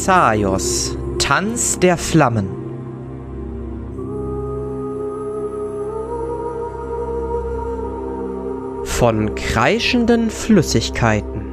Thessaios, Tanz der Flammen. Von kreischenden Flüssigkeiten.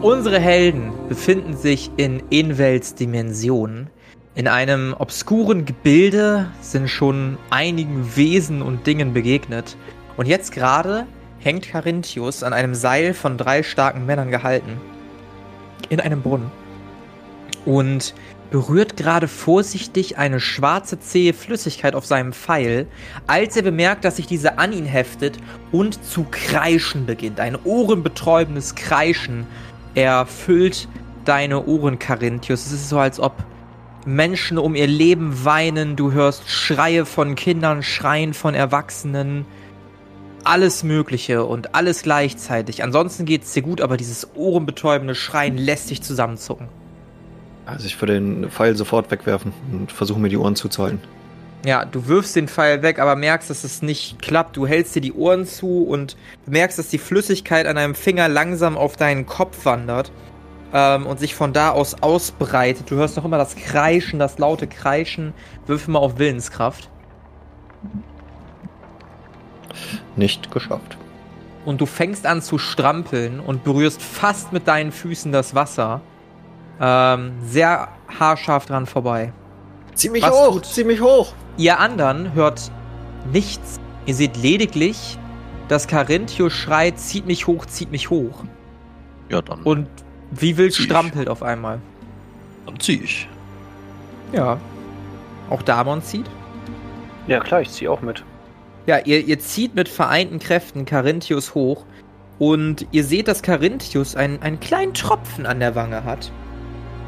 Unsere Helden befinden sich in Inwelts Dimensionen. In einem obskuren Gebilde sind schon einigen Wesen und Dingen begegnet. Und jetzt gerade hängt Carinthius an einem Seil von drei starken Männern gehalten. In einem Brunnen. Und berührt gerade vorsichtig eine schwarze zähe Flüssigkeit auf seinem Pfeil, als er bemerkt, dass sich diese an ihn heftet und zu kreischen beginnt. Ein ohrenbetäubendes Kreischen erfüllt deine Ohren, Carinthius. Es ist so, als ob Menschen um ihr Leben weinen, du hörst Schreie von Kindern, Schreien von Erwachsenen, alles Mögliche und alles gleichzeitig. Ansonsten geht es dir gut, aber dieses ohrenbetäubende Schreien lässt dich zusammenzucken. Also ich würde den Pfeil sofort wegwerfen und versuche mir die Ohren zuzuhalten. Ja, du wirfst den Pfeil weg, aber merkst, dass es nicht klappt. Du hältst dir die Ohren zu und merkst, dass die Flüssigkeit an deinem Finger langsam auf deinen Kopf wandert ähm, und sich von da aus ausbreitet. Du hörst noch immer das Kreischen, das laute Kreischen. Würfel mal auf Willenskraft. Nicht geschafft. Und du fängst an zu strampeln und berührst fast mit deinen Füßen das Wasser. Ähm, sehr haarscharf dran vorbei. Zieh mich Was hoch, tut? zieh mich hoch. Ihr anderen hört nichts. Ihr seht lediglich, dass Carinthio schreit, zieht mich hoch, zieht mich hoch. Ja, dann. Und wie wild strampelt auf einmal. Dann zieh ich. Ja. Auch Damon zieht? Ja, klar, ich zieh auch mit. Ja, ihr, ihr zieht mit vereinten Kräften Carinthius hoch und ihr seht, dass Carinthius einen, einen kleinen Tropfen an der Wange hat,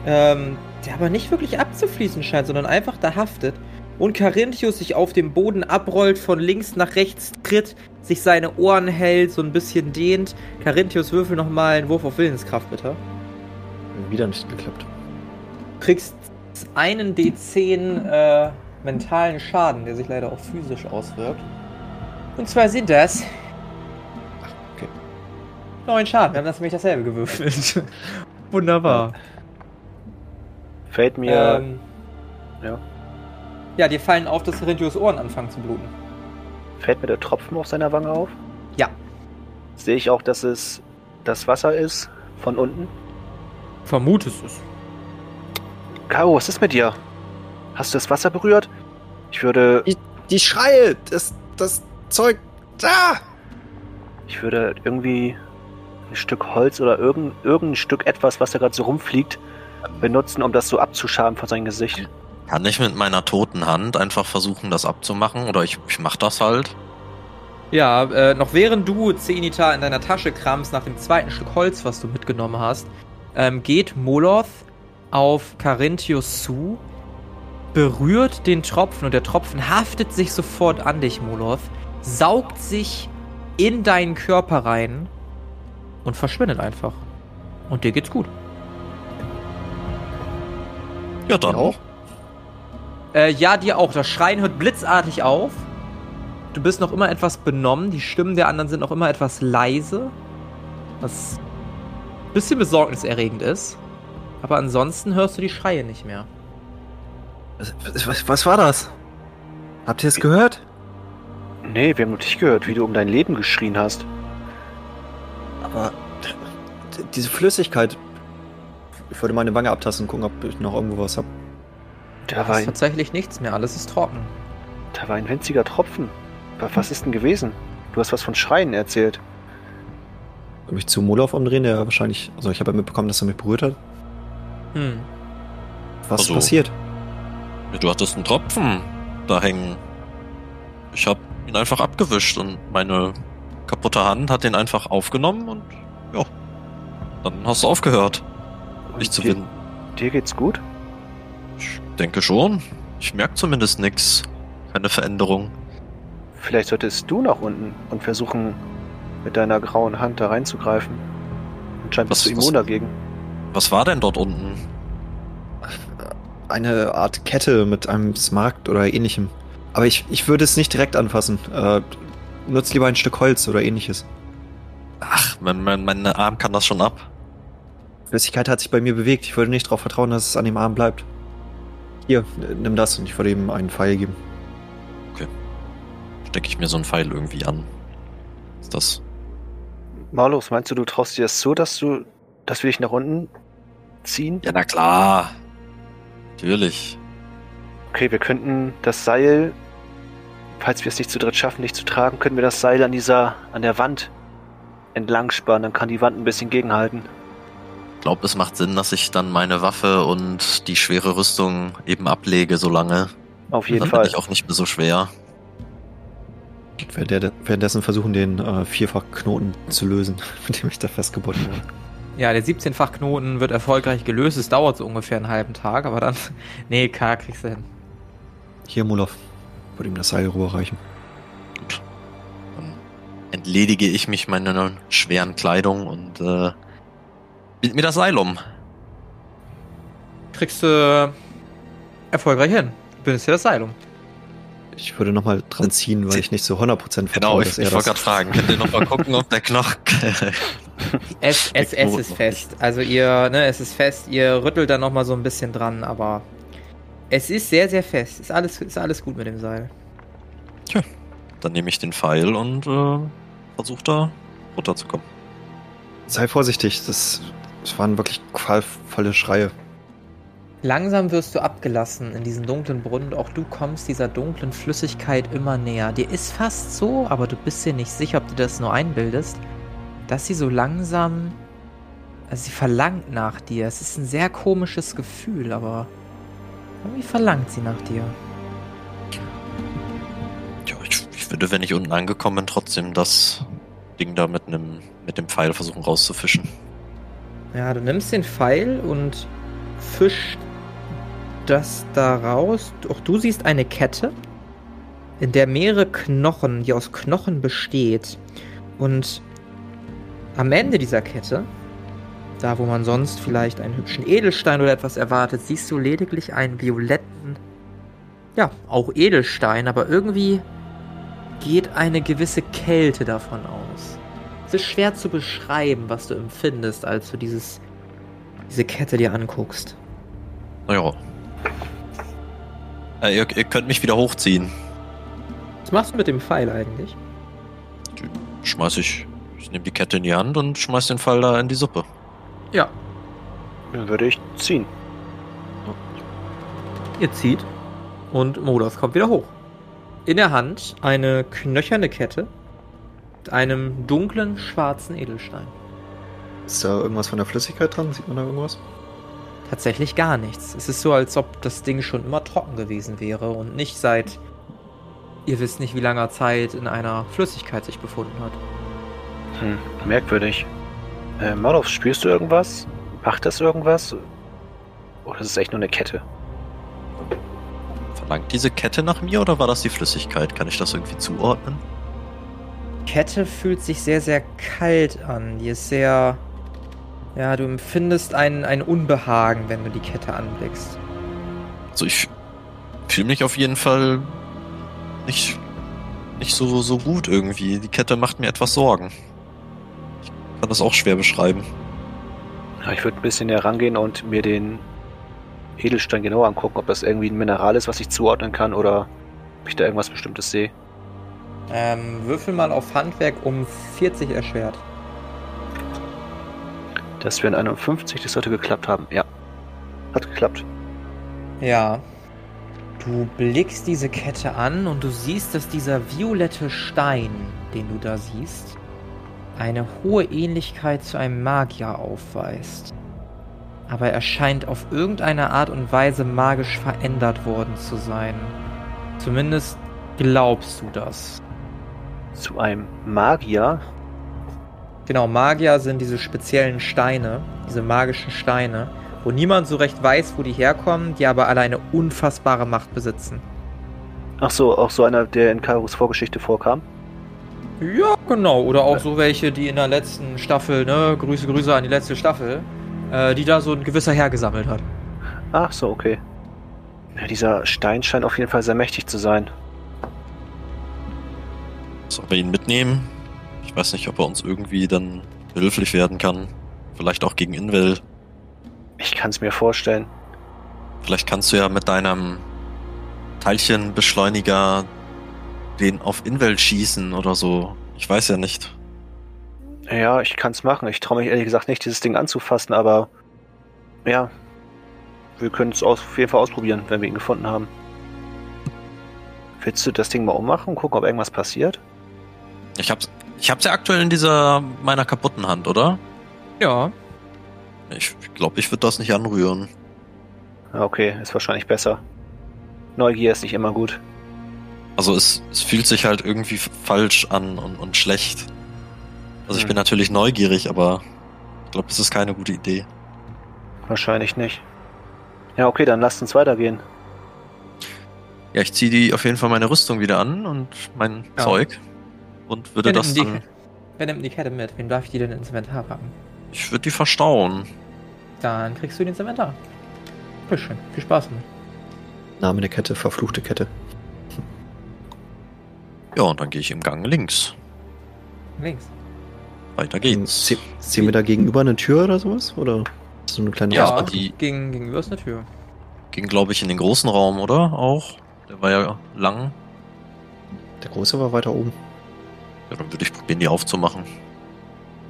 ähm, der aber nicht wirklich abzufließen scheint, sondern einfach da haftet. Und Carinthius sich auf dem Boden abrollt, von links nach rechts tritt, sich seine Ohren hält, so ein bisschen dehnt. Carinthius, würfel nochmal einen Wurf auf Willenskraft, bitte. Wieder nicht geklappt. Du kriegst einen D10 äh, mentalen Schaden, der sich leider auch physisch auswirkt. Und zwar sind das. Ach, okay. Neun Schaden, wir haben das nämlich dasselbe gewürfelt. Wunderbar. Fällt mir. Ähm, ja. Ja, dir fallen auf, dass Rentios Ohren anfangen zu bluten. Fällt mir der Tropfen auf seiner Wange auf? Ja. Sehe ich auch, dass es das Wasser ist von unten? Vermutest es. Caro, was ist mit dir? Hast du das Wasser berührt? Ich würde. Die, die Schreie! Das, das Zeug. Da! Ich würde irgendwie ein Stück Holz oder irgendein, irgendein Stück etwas, was da gerade so rumfliegt, benutzen, um das so abzuschaben von seinem Gesicht. Kann ich mit meiner toten Hand einfach versuchen, das abzumachen? Oder ich, ich mach das halt? Ja, äh, noch während du Zenita in deiner Tasche kramst nach dem zweiten Stück Holz, was du mitgenommen hast, ähm, geht Moloth auf Carinthius zu, berührt den Tropfen und der Tropfen haftet sich sofort an dich, Moloth saugt sich in deinen Körper rein und verschwindet einfach. Und dir geht's gut. Ja, dann auch. Äh, ja, dir auch. Das Schreien hört blitzartig auf. Du bist noch immer etwas benommen. Die Stimmen der anderen sind noch immer etwas leise. Was ein bisschen besorgniserregend ist. Aber ansonsten hörst du die Schreie nicht mehr. Was, was, was war das? Habt ihr es gehört? Nee, wir haben nur dich gehört, wie du um dein Leben geschrien hast. Aber diese Flüssigkeit. Ich wollte meine Wange abtasten und gucken, ob ich noch irgendwo was habe. Da war ein... tatsächlich nichts mehr, alles ist trocken. Da war ein winziger Tropfen. Was ist denn gewesen? Du hast was von Schreien erzählt. Ich mich zu Molov umdrehen, der wahrscheinlich. Also ich habe ja mitbekommen, dass er mich berührt hat. Hm. Was also, ist passiert? Du hattest einen Tropfen da hängen. Ich habe ihn einfach abgewischt und meine kaputte Hand hat den einfach aufgenommen und ja, dann hast du aufgehört, nicht zu finden. Dir geht's gut? Ich denke schon. Ich merke zumindest nichts. Keine Veränderung. Vielleicht solltest du nach unten und versuchen, mit deiner grauen Hand da reinzugreifen. Anscheinend bist du immun dagegen. Was war denn dort unten? Eine Art Kette mit einem Smaragd oder ähnlichem. Aber ich, ich würde es nicht direkt anfassen. Äh, nutzt lieber ein Stück Holz oder ähnliches. Ach, mein, mein, mein Arm kann das schon ab. Flüssigkeit hat sich bei mir bewegt. Ich würde nicht darauf vertrauen, dass es an dem Arm bleibt. Hier, nimm das und ich würde ihm einen Pfeil geben. Stecke ich mir so einen Pfeil irgendwie an. Ist das. Marlos, meinst du, du traust dir das so, dass du, dass wir dich nach unten ziehen? Ja, na klar. Natürlich. Okay, wir könnten das Seil, falls wir es nicht zu dritt schaffen, dich zu tragen, könnten wir das Seil an dieser, an der Wand entlang spannen, dann kann die Wand ein bisschen gegenhalten. Ich glaube, es macht Sinn, dass ich dann meine Waffe und die schwere Rüstung eben ablege, solange. Auf jeden dann Fall. bin ich auch nicht mehr so schwer. Während- Währenddessen versuchen, den äh, Vierfachknoten zu lösen, mit dem ich da festgebunden wurde. Ja, der 17-fach Knoten wird erfolgreich gelöst. Es dauert so ungefähr einen halben Tag, aber dann. Nee, K kriegst du hin. Hier, Mulov. Würde ihm das Seil rüberreichen. Gut. Dann entledige ich mich meiner schweren Kleidung und äh, bind mir das Seil um. Kriegst du erfolgreich hin. Bindest dir das Seil um. Ich würde nochmal dran ziehen, weil ich nicht so 100% vertraue, Genau, ich, dass er ich wollte gerade fragen. Könnt ihr noch mal gucken, ob der Knochen. Es, es, es ist fest. Also ihr, ne, es ist fest. Ihr rüttelt da nochmal so ein bisschen dran, aber es ist sehr, sehr fest. Ist alles, ist alles gut mit dem Seil. Dann nehme ich den Pfeil und äh, versuche da runterzukommen. Sei vorsichtig, das, das waren wirklich qualvolle Schreie. Langsam wirst du abgelassen in diesen dunklen Brunnen. Auch du kommst dieser dunklen Flüssigkeit immer näher. Dir ist fast so, aber du bist dir nicht sicher, ob du das nur einbildest, dass sie so langsam. Also sie verlangt nach dir. Es ist ein sehr komisches Gefühl, aber irgendwie verlangt sie nach dir. Ja, ich, ich würde, wenn ich unten angekommen bin, trotzdem das Ding da mit einem mit dem Pfeil versuchen rauszufischen. Ja, du nimmst den Pfeil und fischst das da raus. Auch du siehst eine Kette, in der mehrere Knochen, die aus Knochen besteht. Und am Ende dieser Kette, da wo man sonst vielleicht einen hübschen Edelstein oder etwas erwartet, siehst du lediglich einen violetten, ja, auch Edelstein, aber irgendwie geht eine gewisse Kälte davon aus. Es ist schwer zu beschreiben, was du empfindest, als du dieses, diese Kette dir anguckst. Naja. Äh, ihr, ihr könnt mich wieder hochziehen. Was machst du mit dem Pfeil eigentlich? Schmeiß ich. Ich nehme die Kette in die Hand und schmeiß den Pfeil da in die Suppe. Ja, Dann würde ich ziehen. ihr zieht und Modos kommt wieder hoch. In der Hand eine knöcherne Kette mit einem dunklen schwarzen Edelstein. Ist da irgendwas von der Flüssigkeit dran? Sieht man da irgendwas? Tatsächlich gar nichts. Es ist so, als ob das Ding schon immer trocken gewesen wäre und nicht seit ihr wisst nicht wie langer Zeit in einer Flüssigkeit sich befunden hat. Hm, merkwürdig. Äh, Marlos, spürst du irgendwas? Macht das irgendwas? Oder ist es echt nur eine Kette? Verlangt diese Kette nach mir oder war das die Flüssigkeit? Kann ich das irgendwie zuordnen? Kette fühlt sich sehr, sehr kalt an. Die ist sehr. Ja, du empfindest ein, ein Unbehagen, wenn du die Kette anblickst. Also ich fühle mich auf jeden Fall nicht, nicht so, so gut irgendwie. Die Kette macht mir etwas Sorgen. Kann das auch schwer beschreiben. Ja, ich würde ein bisschen näher rangehen und mir den Edelstein genauer angucken, ob das irgendwie ein Mineral ist, was ich zuordnen kann oder ob ich da irgendwas Bestimmtes sehe. Ähm, würfel mal auf Handwerk um 40 erschwert. Das wären 51, das sollte geklappt haben. Ja. Hat geklappt. Ja. Du blickst diese Kette an und du siehst, dass dieser violette Stein, den du da siehst, eine hohe Ähnlichkeit zu einem Magier aufweist. Aber er scheint auf irgendeine Art und Weise magisch verändert worden zu sein. Zumindest glaubst du das. Zu einem Magier. Genau, Magier sind diese speziellen Steine, diese magischen Steine, wo niemand so recht weiß, wo die herkommen, die aber alle eine unfassbare Macht besitzen. Ach so, auch so einer, der in Kairos Vorgeschichte vorkam. Ja, genau. Oder auch so welche, die in der letzten Staffel, ne, Grüße, Grüße an die letzte Staffel, äh, die da so ein gewisser Herr gesammelt hat. Ach so, okay. Ja, dieser Stein scheint auf jeden Fall sehr mächtig zu sein. Sollen wir ihn mitnehmen? Ich weiß nicht, ob er uns irgendwie dann behilflich werden kann. Vielleicht auch gegen Invel. Ich kann es mir vorstellen. Vielleicht kannst du ja mit deinem Teilchenbeschleuniger den auf Invel schießen oder so. Ich weiß ja nicht. Ja, ich kann es machen. Ich traue mich ehrlich gesagt nicht, dieses Ding anzufassen, aber ja, wir können es auf jeden Fall ausprobieren, wenn wir ihn gefunden haben. Willst du das Ding mal ummachen und gucken, ob irgendwas passiert? Ich hab's, ich hab's ja aktuell in dieser meiner kaputten Hand, oder? Ja. Ich glaube, ich würde das nicht anrühren. Ja, Okay, ist wahrscheinlich besser. Neugier ist nicht immer gut. Also es, es fühlt sich halt irgendwie falsch an und, und schlecht. Also ich Hm. bin natürlich neugierig, aber ich glaube, das ist keine gute Idee. Wahrscheinlich nicht. Ja, okay, dann lasst uns weitergehen. Ja, ich ziehe die auf jeden Fall meine Rüstung wieder an und mein Ja. Zeug und würde Wer das nimmt, die, dann. wer nimmt die Kette mit? Wen darf ich die denn ins Inventar packen? Ich würde die verstauen. Dann kriegst du die ins Inventar. Bitteschön. Viel Spaß damit. Name der Kette, verfluchte Kette. Ja, und dann gehe ich im Gang links. Links. Weiter geht's. Sie, sehen wir da gegenüber eine Tür oder sowas? Oder so eine kleine Ja, die- Gegen, gegenüber ist eine Tür. Ging, glaube ich, in den großen Raum, oder? Auch. Der war ja lang. Der große war weiter oben. Ja, dann würde ich probieren, die aufzumachen.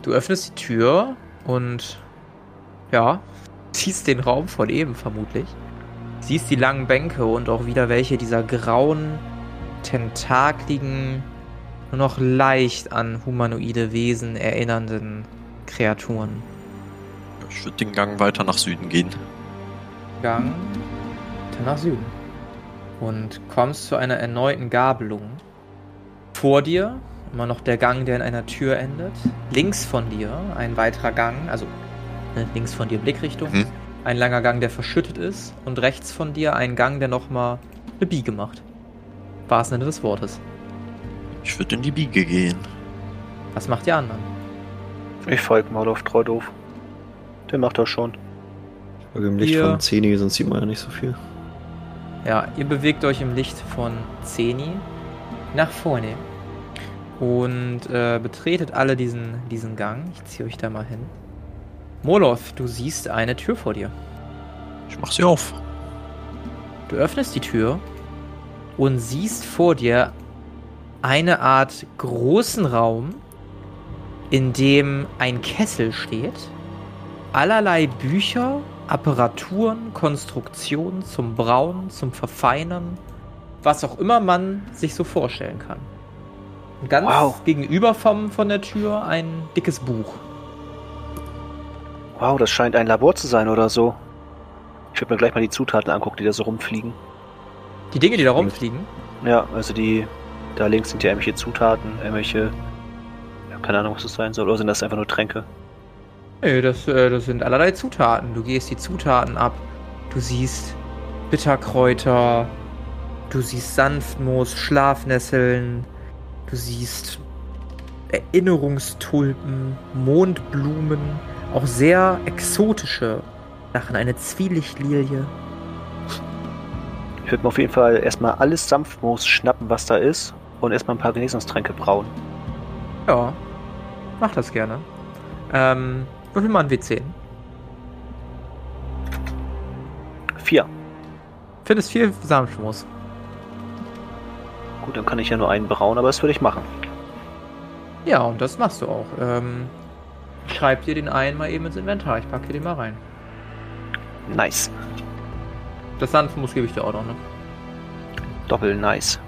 Du öffnest die Tür und ja, siehst den Raum von eben vermutlich. Siehst die langen Bänke und auch wieder welche dieser grauen, tentakligen, nur noch leicht an humanoide Wesen erinnernden Kreaturen. Ich würde den Gang weiter nach Süden gehen. Gang weiter nach Süden und kommst zu einer erneuten Gabelung. Vor dir immer noch der Gang, der in einer Tür endet. Links von dir ein weiterer Gang, also ne, links von dir Blickrichtung. Mhm. Ein langer Gang, der verschüttet ist. Und rechts von dir ein Gang, der nochmal eine Biege macht. Wahrsten Sinne des Wortes. Ich würde in die Biege gehen. Was macht die anderen? Ich folge mal auf treu doof. Der macht das schon. Im Licht Hier. von Zeni, sonst sieht man ja nicht so viel. Ja, ihr bewegt euch im Licht von Zeni nach vorne und äh, betretet alle diesen, diesen Gang. Ich ziehe euch da mal hin. Moloth, du siehst eine Tür vor dir. Ich mach sie auf. Du öffnest die Tür und siehst vor dir eine Art großen Raum, in dem ein Kessel steht, allerlei Bücher, Apparaturen, Konstruktionen zum Brauen, zum Verfeinern, was auch immer man sich so vorstellen kann. Und ganz Wow. gegenüber vom, von der Tür ein dickes Buch. Wow, das scheint ein Labor zu sein oder so. Ich würde mir gleich mal die Zutaten angucken, die da so rumfliegen. Die Dinge, die da rumfliegen, Ja, also die. Da links sind ja irgendwelche Zutaten, irgendwelche. Ja, keine Ahnung, was das sein soll. Oder sind das einfach nur Tränke? Nee, das, äh, das sind allerlei Zutaten. Du gehst die Zutaten ab. Du siehst Bitterkräuter. Du siehst Sanftmoos, Schlafnesseln. Du siehst Erinnerungstulpen, Mondblumen. Auch sehr exotische Sachen. Eine Zwielichtlilie. Ich würde mir auf jeden Fall erstmal alles Sanftmoos schnappen, was da ist. Und erstmal ein paar Genesungstränke brauen. Ja, mach das gerne. Ähm, würfel mal ein W10. Vier. Findest viel Sanftmoos. Gut, dann kann ich ja nur einen brauen, aber das würde ich machen. Ja, und das machst du auch. Ähm, schreib dir den einen mal eben ins Inventar. Ich packe dir den mal rein. Nice. Das Sanftmus gebe ich dir auch noch, ne? Doppel nice.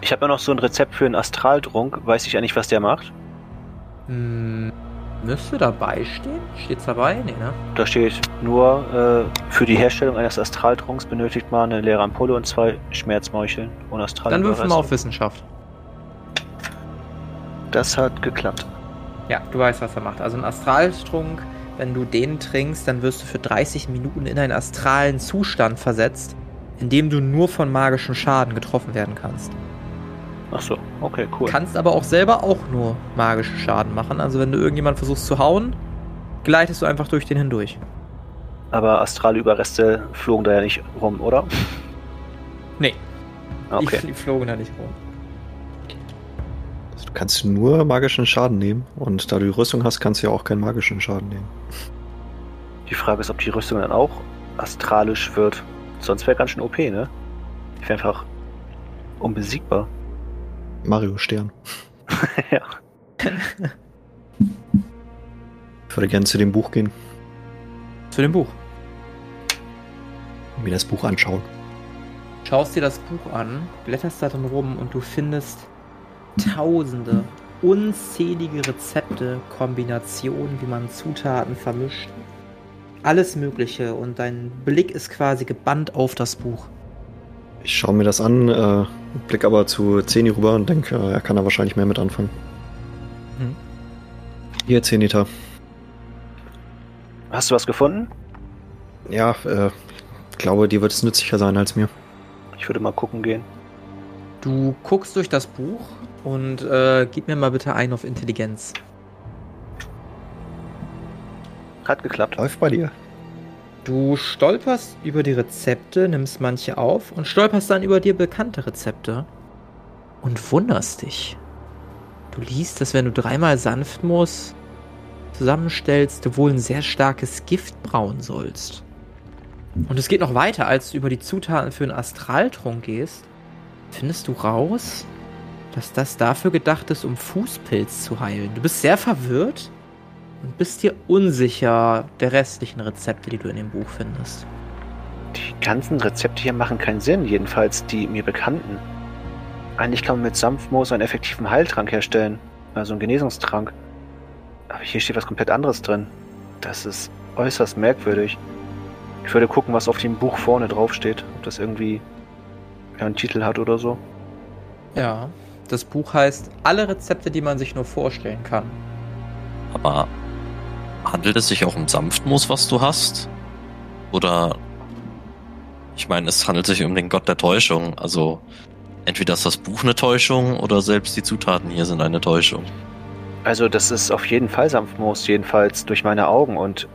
Ich habe ja noch so ein Rezept für einen Astraltrunk. Weiß ich eigentlich, was der macht? Hm, müsste dabei stehen? Steht's dabei? Nee, ne? Da steht nur, äh, für die Herstellung eines Astraltrunks benötigt man eine leere Ampulle und zwei Schmerzmeucheln und Astral. Dann würfel mal auf Wissenschaft. Das hat geklappt. Ja, du weißt, was er macht. Also ein Astraltrunk, wenn du den trinkst, dann wirst du für 30 Minuten in einen astralen Zustand versetzt, in dem du nur von magischem Schaden getroffen werden kannst. Ach so, okay, cool. Kannst aber auch selber auch nur magischen Schaden machen. Also wenn du irgendjemand versuchst zu hauen, gleitest du einfach durch den hindurch. Aber astrale Überreste flogen da ja nicht rum, oder? Nee. Okay. Die, die flogen da nicht rum. Das Du kannst nur magischen Schaden nehmen und da du die Rüstung hast, kannst du ja auch keinen magischen Schaden nehmen. Die Frage ist, ob die Rüstung dann auch astralisch wird. Sonst wäre ganz schön OP, ne? Ich wäre einfach unbesiegbar. Mario Stern. ja. Ich würde gerne zu dem Buch gehen, Zu dem Buch. mir das Buch anschauen. Schaust dir das Buch an, blätterst da drin rum und du findest tausende, unzählige Rezepte, Kombinationen, wie man Zutaten vermischt. Alles Mögliche und dein Blick ist quasi gebannt auf das Buch. Ich schaue mir das an, äh, blick aber zu Zeni rüber und denke, äh, er kann da wahrscheinlich mehr mit anfangen. Hm. Hier, Zenita. Hast du was gefunden? Ja, äh, ich glaube, dir wird es nützlicher sein als mir. Ich würde mal gucken gehen. Du guckst durch das Buch und äh, gib mir mal bitte ein auf Intelligenz. Hat geklappt. Läuft bei dir. Du stolperst über die Rezepte, nimmst manche auf und stolperst dann über dir bekannte Rezepte und wunderst dich. Du liest, dass wenn du dreimal Sanftmus zusammenstellst, du wohl ein sehr starkes Gift brauen sollst. Und es geht noch weiter, als du über die Zutaten für einen Astraltrunk gehst, findest du raus, dass das dafür gedacht ist, um Fußpilz zu heilen. Du bist sehr verwirrt und bist dir unsicher der restlichen Rezepte, die du in dem Buch findest. Die ganzen Rezepte hier machen keinen Sinn, jedenfalls die mir bekannten. Eigentlich kann man mit Sanftmoos einen effektiven Heiltrank herstellen, also einen Genesungstrank. Aber hier steht was komplett anderes drin. Das ist äußerst merkwürdig. Ich würde gucken, was auf dem Buch vorne drauf steht, ob das irgendwie einen Titel hat oder so. Ja, das Buch heißt Alle Rezepte, die man sich nur vorstellen kann. Aber handelt es sich auch um Sanftmoos, was du hast? Oder ich meine, es handelt sich um den Gott der Täuschung. Also entweder ist das Buch eine Täuschung oder selbst die Zutaten hier sind eine Täuschung. Also das ist auf jeden Fall Sanftmoos, jedenfalls durch meine Augen und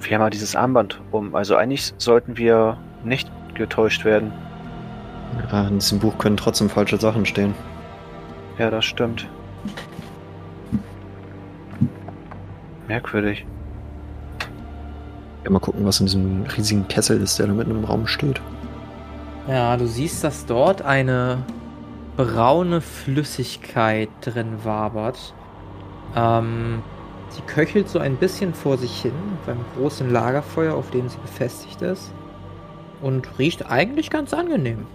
wir haben ja dieses Armband um. Also eigentlich sollten wir nicht getäuscht werden. Ja, in diesem Buch können trotzdem falsche Sachen stehen. Ja, das stimmt. Merkwürdig. Ja, mal gucken, was in diesem riesigen Kessel ist, der da mitten im Raum steht. Ja, du siehst, dass dort eine braune Flüssigkeit drin wabert. Ähm, sie köchelt so ein bisschen vor sich hin beim großen Lagerfeuer, auf dem sie befestigt ist. Und riecht eigentlich ganz angenehm.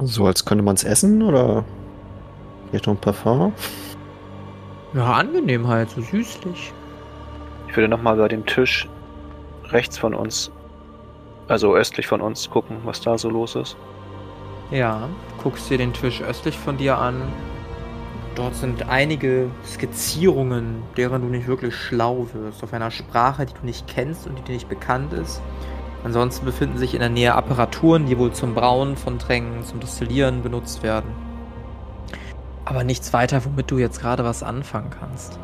So, als könnte man es essen oder noch ein Parfum? Ja, angenehm halt, so süßlich. Ich würde nochmal bei dem Tisch rechts von uns, also östlich von uns, gucken, was da so los ist. Ja, guckst dir den Tisch östlich von dir an. Dort sind einige Skizzierungen, deren du nicht wirklich schlau wirst, auf einer Sprache, die du nicht kennst und die dir nicht bekannt ist. Ansonsten befinden sich in der Nähe Apparaturen, die wohl zum Brauen von Tränken, zum Destillieren benutzt werden. Aber nichts weiter, womit du jetzt gerade was anfangen kannst.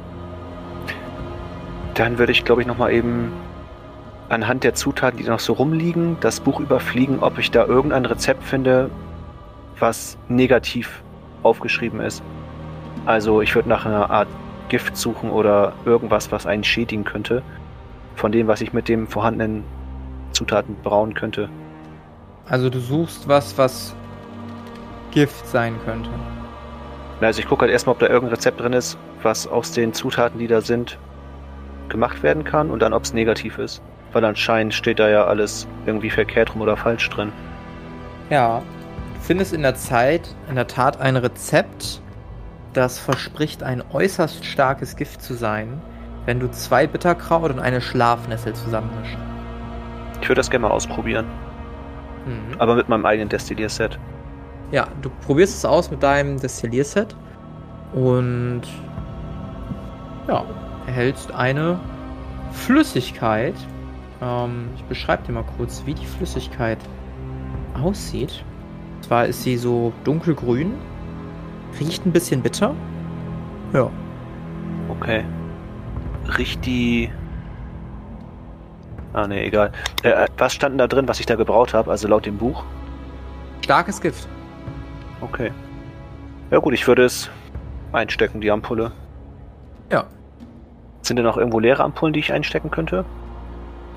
Dann würde ich, glaube ich, nochmal eben anhand der Zutaten, die da noch so rumliegen, das Buch überfliegen, ob ich da irgendein Rezept finde, was negativ aufgeschrieben ist. Also ich würde nach einer Art Gift suchen oder irgendwas, was einen schädigen könnte, von dem, was ich mit dem vorhandenen Zutaten brauen könnte. Also du suchst was, was Gift sein könnte. Also ich gucke halt erstmal, ob da irgendein Rezept drin ist, was aus den Zutaten, die da sind, gemacht werden kann und dann, ob es negativ ist. Weil anscheinend steht da ja alles irgendwie verkehrt rum oder falsch drin. Ja, du findest in der Zeit in der Tat ein Rezept, das verspricht, ein äußerst starkes Gift zu sein, wenn du zwei Bitterkraut und eine Schlafnessel zusammenmischst. Ich würde das gerne mal ausprobieren. Mhm. Aber mit meinem eigenen Destillierset. Ja, du probierst es aus mit deinem Destillierset und ja, erhältst eine Flüssigkeit. Ähm, ich beschreibe dir mal kurz, wie die Flüssigkeit aussieht. Und zwar ist sie so dunkelgrün, riecht ein bisschen bitter. Ja, Okay. Riecht die. Ah, ne, egal. Äh, was stand da drin, was ich da gebraut habe? Also laut dem Buch? starkes Gift. Okay. Ja, gut, ich würde es einstecken, die Ampulle. Ja. Sind denn noch irgendwo leere Ampullen, die ich einstecken könnte?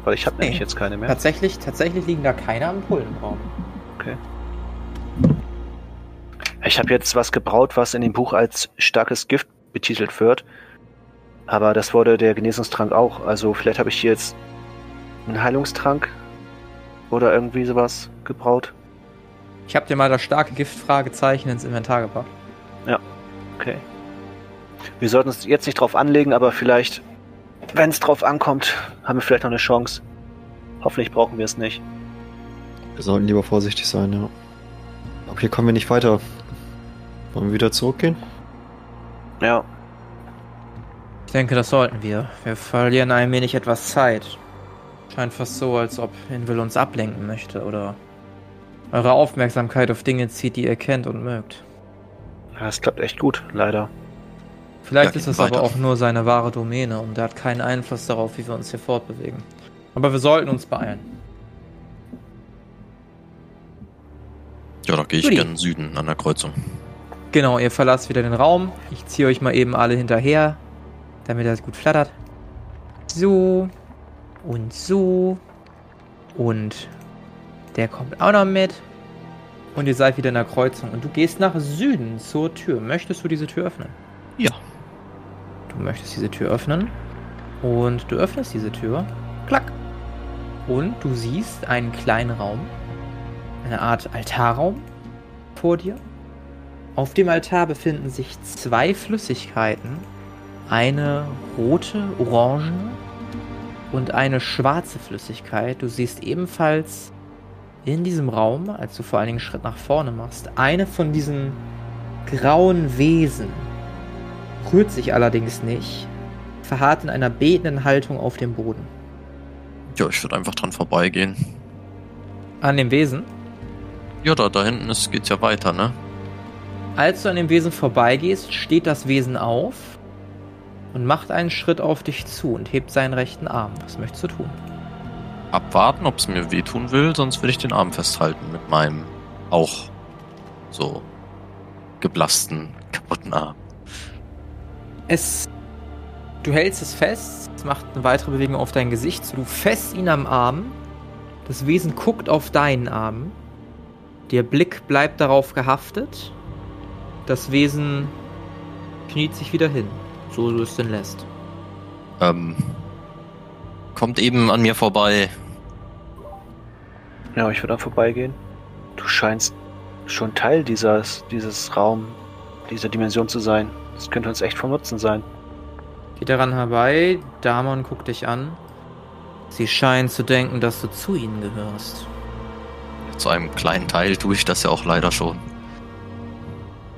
Weil ich habe Nee. nämlich jetzt keine mehr. Tatsächlich, tatsächlich liegen da keine Ampullen im Raum. Okay. Ich habe jetzt was gebraut, was in dem Buch als starkes Gift betitelt wird. Aber das wurde der Genesungstrank auch. Also vielleicht habe ich hier jetzt einen Heilungstrank oder irgendwie sowas gebraut. Ich habe dir mal das starke Giftfragezeichen ins Inventar gepackt. Okay. Wir sollten uns jetzt nicht drauf anlegen, aber vielleicht, wenn es drauf ankommt, haben wir vielleicht noch eine Chance. Hoffentlich brauchen wir es nicht. Wir sollten lieber vorsichtig sein, ja. Aber hier kommen wir nicht weiter. Wollen wir wieder zurückgehen? Ja, Ich denke, das sollten wir. Wir verlieren ein wenig etwas Zeit. Scheint fast so, als ob Inwill uns ablenken möchte oder eure Aufmerksamkeit auf Dinge zieht, die ihr kennt und mögt. das klappt echt gut, leider. Vielleicht Ja, ist es aber auch nur seine wahre Domäne und er hat keinen Einfluss darauf, wie wir uns hier fortbewegen. Aber wir sollten uns beeilen. Ja, da gehe ich Guti. gern Süden an der Kreuzung. Genau, ihr verlasst wieder den Raum. Ich ziehe euch mal eben alle hinterher, damit das gut flattert. So. Und so. Und der kommt auch noch mit. Und ihr seid wieder in der Kreuzung. Und du gehst nach Süden zur Tür. Möchtest du diese Tür öffnen? Ja. Du möchtest diese Tür öffnen. Und du öffnest diese Tür. Klack. Und du siehst einen kleinen Raum. Eine Art Altarraum vor dir. Auf dem Altar befinden sich zwei Flüssigkeiten. Eine rote, orangene und eine schwarze Flüssigkeit. Du siehst ebenfalls in diesem Raum, als du vor allen Dingen einen Schritt nach vorne machst, eine von diesen grauen Wesen. Rührt sich allerdings nicht, verharrt in einer betenden Haltung auf dem Boden. Ja, ich würde einfach dran vorbeigehen. An dem Wesen. Ja, da, da hinten ist, geht's ja weiter, ne? Als du an dem Wesen vorbeigehst, steht das Wesen auf und macht einen Schritt auf dich zu und hebt seinen rechten Arm. Was möchtest du tun? Abwarten, ob es mir wehtun will, sonst würde ich den Arm festhalten mit meinem auch so geblassten, kaputten Arm. Es. Du hältst es fest, es macht eine weitere Bewegung auf dein Gesicht. Du fest ihn am Arm. Das Wesen guckt auf deinen Arm. Der Blick bleibt darauf gehaftet. Das Wesen kniet sich wieder hin, so du es denn lässt. Ähm, kommt eben an mir vorbei. Ja, ich würde da vorbeigehen. Du scheinst schon Teil dieses, dieses Raum, dieser Dimension zu sein. Das könnte uns echt von Nutzen sein. Geht daran herbei, Damon guckt dich an. Sie scheinen zu denken, dass du zu ihnen gehörst. Zu einem kleinen Teil tue ich das ja auch leider schon.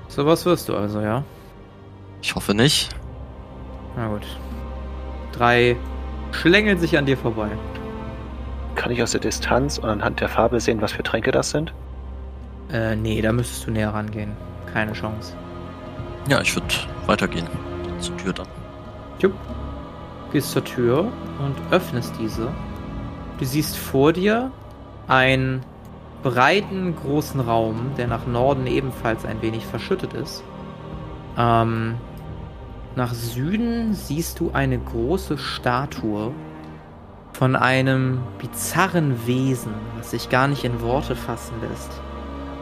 Sowas wirst du also, ja? Ich hoffe nicht. Na gut. Drei schlängeln sich an dir vorbei. Kann ich aus der Distanz und anhand der Farbe sehen, was für Tränke das sind? Äh, nee, da müsstest du näher rangehen. Keine Chance. Ja, ich würde weitergehen. Zur Tür dann. Jupp. Gehst zur Tür und öffnest diese. Du siehst vor dir einen breiten, großen Raum, der nach Norden ebenfalls ein wenig verschüttet ist. Ähm, nach Süden siehst du eine große Statue von einem bizarren Wesen, was sich gar nicht in Worte fassen lässt.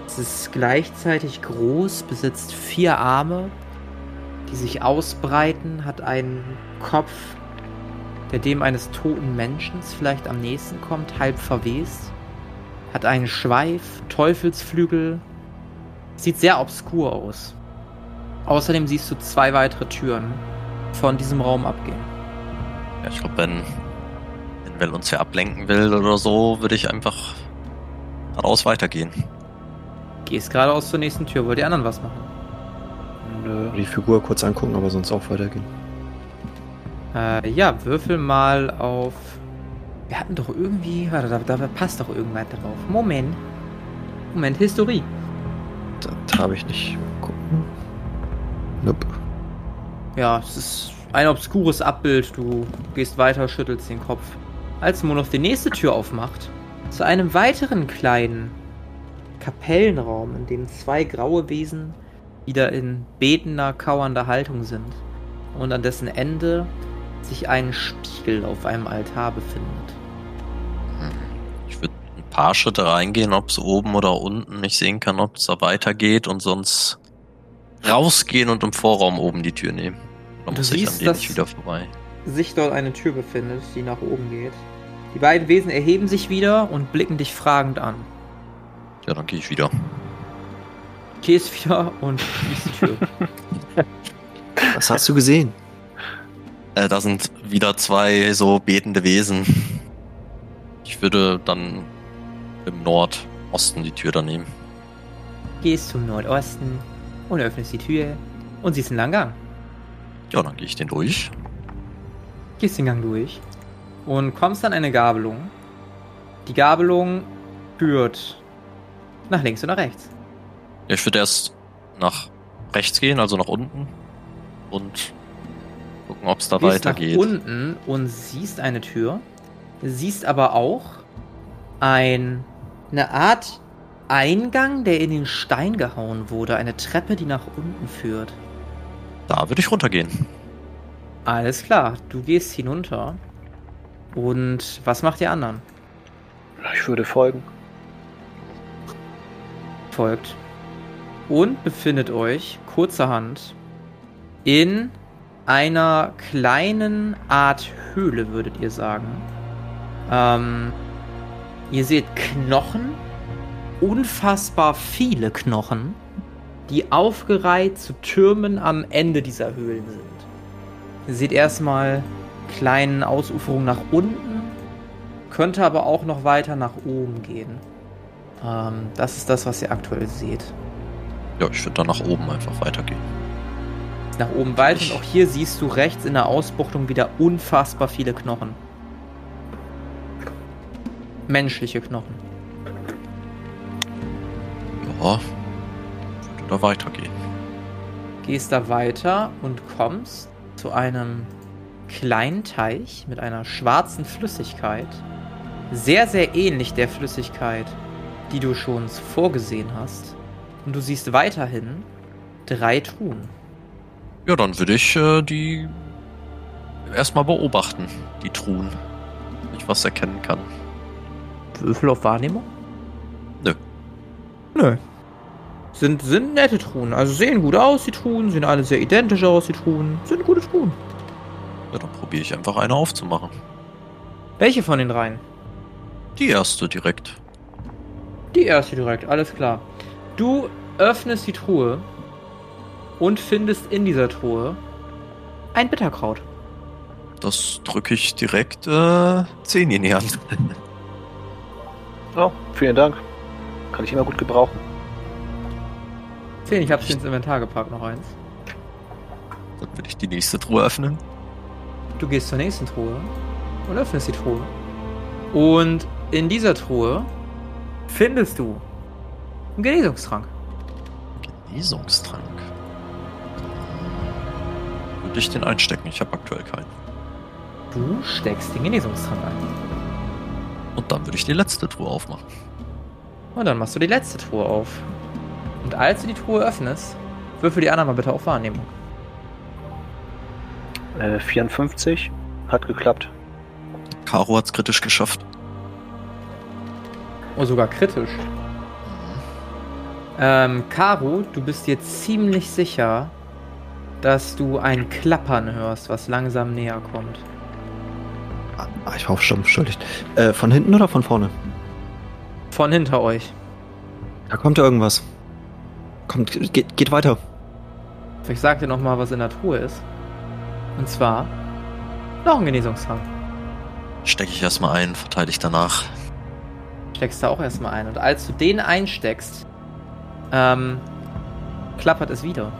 Es ist gleichzeitig groß, besitzt vier Arme, die sich ausbreiten, hat einen Kopf, der dem eines toten Menschen vielleicht am nächsten kommt, halb verwest, hat einen Schweif, Teufelsflügel, sieht sehr obskur aus. Außerdem siehst du zwei weitere Türen von diesem Raum abgehen. Ja, ich glaube, wenn, wenn Well uns hier ablenken will oder so, würde ich einfach raus weitergehen. Gehst geradeaus zur nächsten Tür. Wollt die anderen was machen? Nö. Die Figur kurz angucken, aber sonst auch weitergehen. Äh, ja, würfel mal auf. Wir hatten doch irgendwie. Warte, da, da passt doch irgendwas drauf. Moment. Moment, Historie. Das habe ich nicht. Gucken. Ja, es ist ein obskures Abbild. Du gehst weiter, schüttelst den Kopf. Als Monov die nächste Tür aufmacht, zu einem weiteren kleinen Kapellenraum, in dem zwei graue Wesen wieder in betender, kauernder Haltung sind und an dessen Ende sich ein Spiegel auf einem Altar befindet. Ich würde ein paar Schritte reingehen, ob es oben oder unten nicht sehen kann, ob es da weitergeht und sonst rausgehen und im Vorraum oben die Tür nehmen. Dann Du muss ich an siehst, dass- nicht wieder vorbei. sich dort eine Tür befindet, die nach oben geht. Die beiden Wesen erheben sich wieder und blicken dich fragend an. Ja, dann gehe ich wieder. Gehst wieder und schließt die Tür. Was hast du gesehen? Äh, da sind wieder zwei so betende Wesen. Ich würde dann im Nordosten die Tür dann nehmen. Gehst zum Nordosten und öffnest die Tür und siehst einen langen Gang. Ja, dann gehe ich den durch. Gehst den Gang durch und kommst an eine Gabelung. Die Gabelung führt nach links und nach rechts. Ja, ich würde erst nach rechts gehen, also nach unten. Und gucken, ob es da Du gehst weitergeht. nach unten und siehst eine Tür, siehst aber auch ein, eine Art Eingang, der in den Stein gehauen wurde, eine Treppe, die nach unten führt. Da würde ich runtergehen. Alles klar, du gehst hinunter. Und was macht ihr anderen? Ich würde folgen. Folgt. Und befindet euch kurzerhand in einer kleinen Art Höhle, würdet ihr sagen. Ähm, ihr seht Knochen, unfassbar viele Knochen, die aufgereiht zu Türmen am Ende dieser Höhlen sind. Ihr seht erstmal kleinen Ausuferungen nach unten, könnte aber auch noch weiter nach oben gehen. Ähm, das ist das, was ihr aktuell seht. Ja, ich würde dann nach oben einfach weitergehen. Nach oben weiter und auch hier siehst du rechts in der Ausbuchtung wieder unfassbar viele Knochen. Menschliche Knochen. Ja, da weitergehen. Gehst da weiter und kommst zu einem kleinen Teich mit einer schwarzen Flüssigkeit. Sehr, sehr ähnlich der Flüssigkeit, die du schon zuvor gesehen hast. Und du siehst weiterhin drei Truhen. Ja, dann würde ich äh, die erstmal beobachten, die Truhen. Wenn ich was erkennen kann. Würfel auf Wahrnehmung? Nö. Nö. Sind, sind nette Truhen. Also sehen gut aus, die Truhen. Sehen alle sehr identisch aus, die Truhen. Sind gute Truhen. Ja, dann probiere ich einfach eine aufzumachen. Welche von den dreien? Die erste direkt. Die erste direkt, alles klar. Du öffnest die Truhe und findest in dieser Truhe ein Bitterkraut. Das drücke ich direkt äh, 10 in die Hand. Oh, vielen Dank. Kann ich immer gut gebrauchen. Zehn, ich hab's ins Inventar gepackt, noch eins. Dann würde ich die nächste Truhe öffnen. Du gehst zur nächsten Truhe und öffnest die Truhe. Und in dieser Truhe findest du einen Genesungstrank. Genesungstrank. Würde ich den einstecken? Ich habe aktuell keinen. Du steckst den Genesungstrank ein. Und dann würde ich die letzte Truhe aufmachen. Und dann machst du die letzte Truhe auf. Und als du die Truhe öffnest, würfel die anderen mal bitte auf Wahrnehmung. Äh, 54 hat geklappt. Caro hat's kritisch geschafft. Oh, sogar kritisch. Ähm, Caro, du bist dir ziemlich sicher, dass du ein Klappern hörst, was langsam näher kommt. Ah, ich war auf Stumm, entschuldigt. Äh, von hinten oder von vorne? Von hinter euch. Da kommt irgendwas. Kommt, geht, geht weiter. Ich sag dir nochmal, was in der Truhe ist. Und zwar noch ein Genesungstrank. Stecke ich erstmal ein, verteile ich danach. Steckst da auch erstmal ein. Und als du den einsteckst, ähm, klappert es wieder.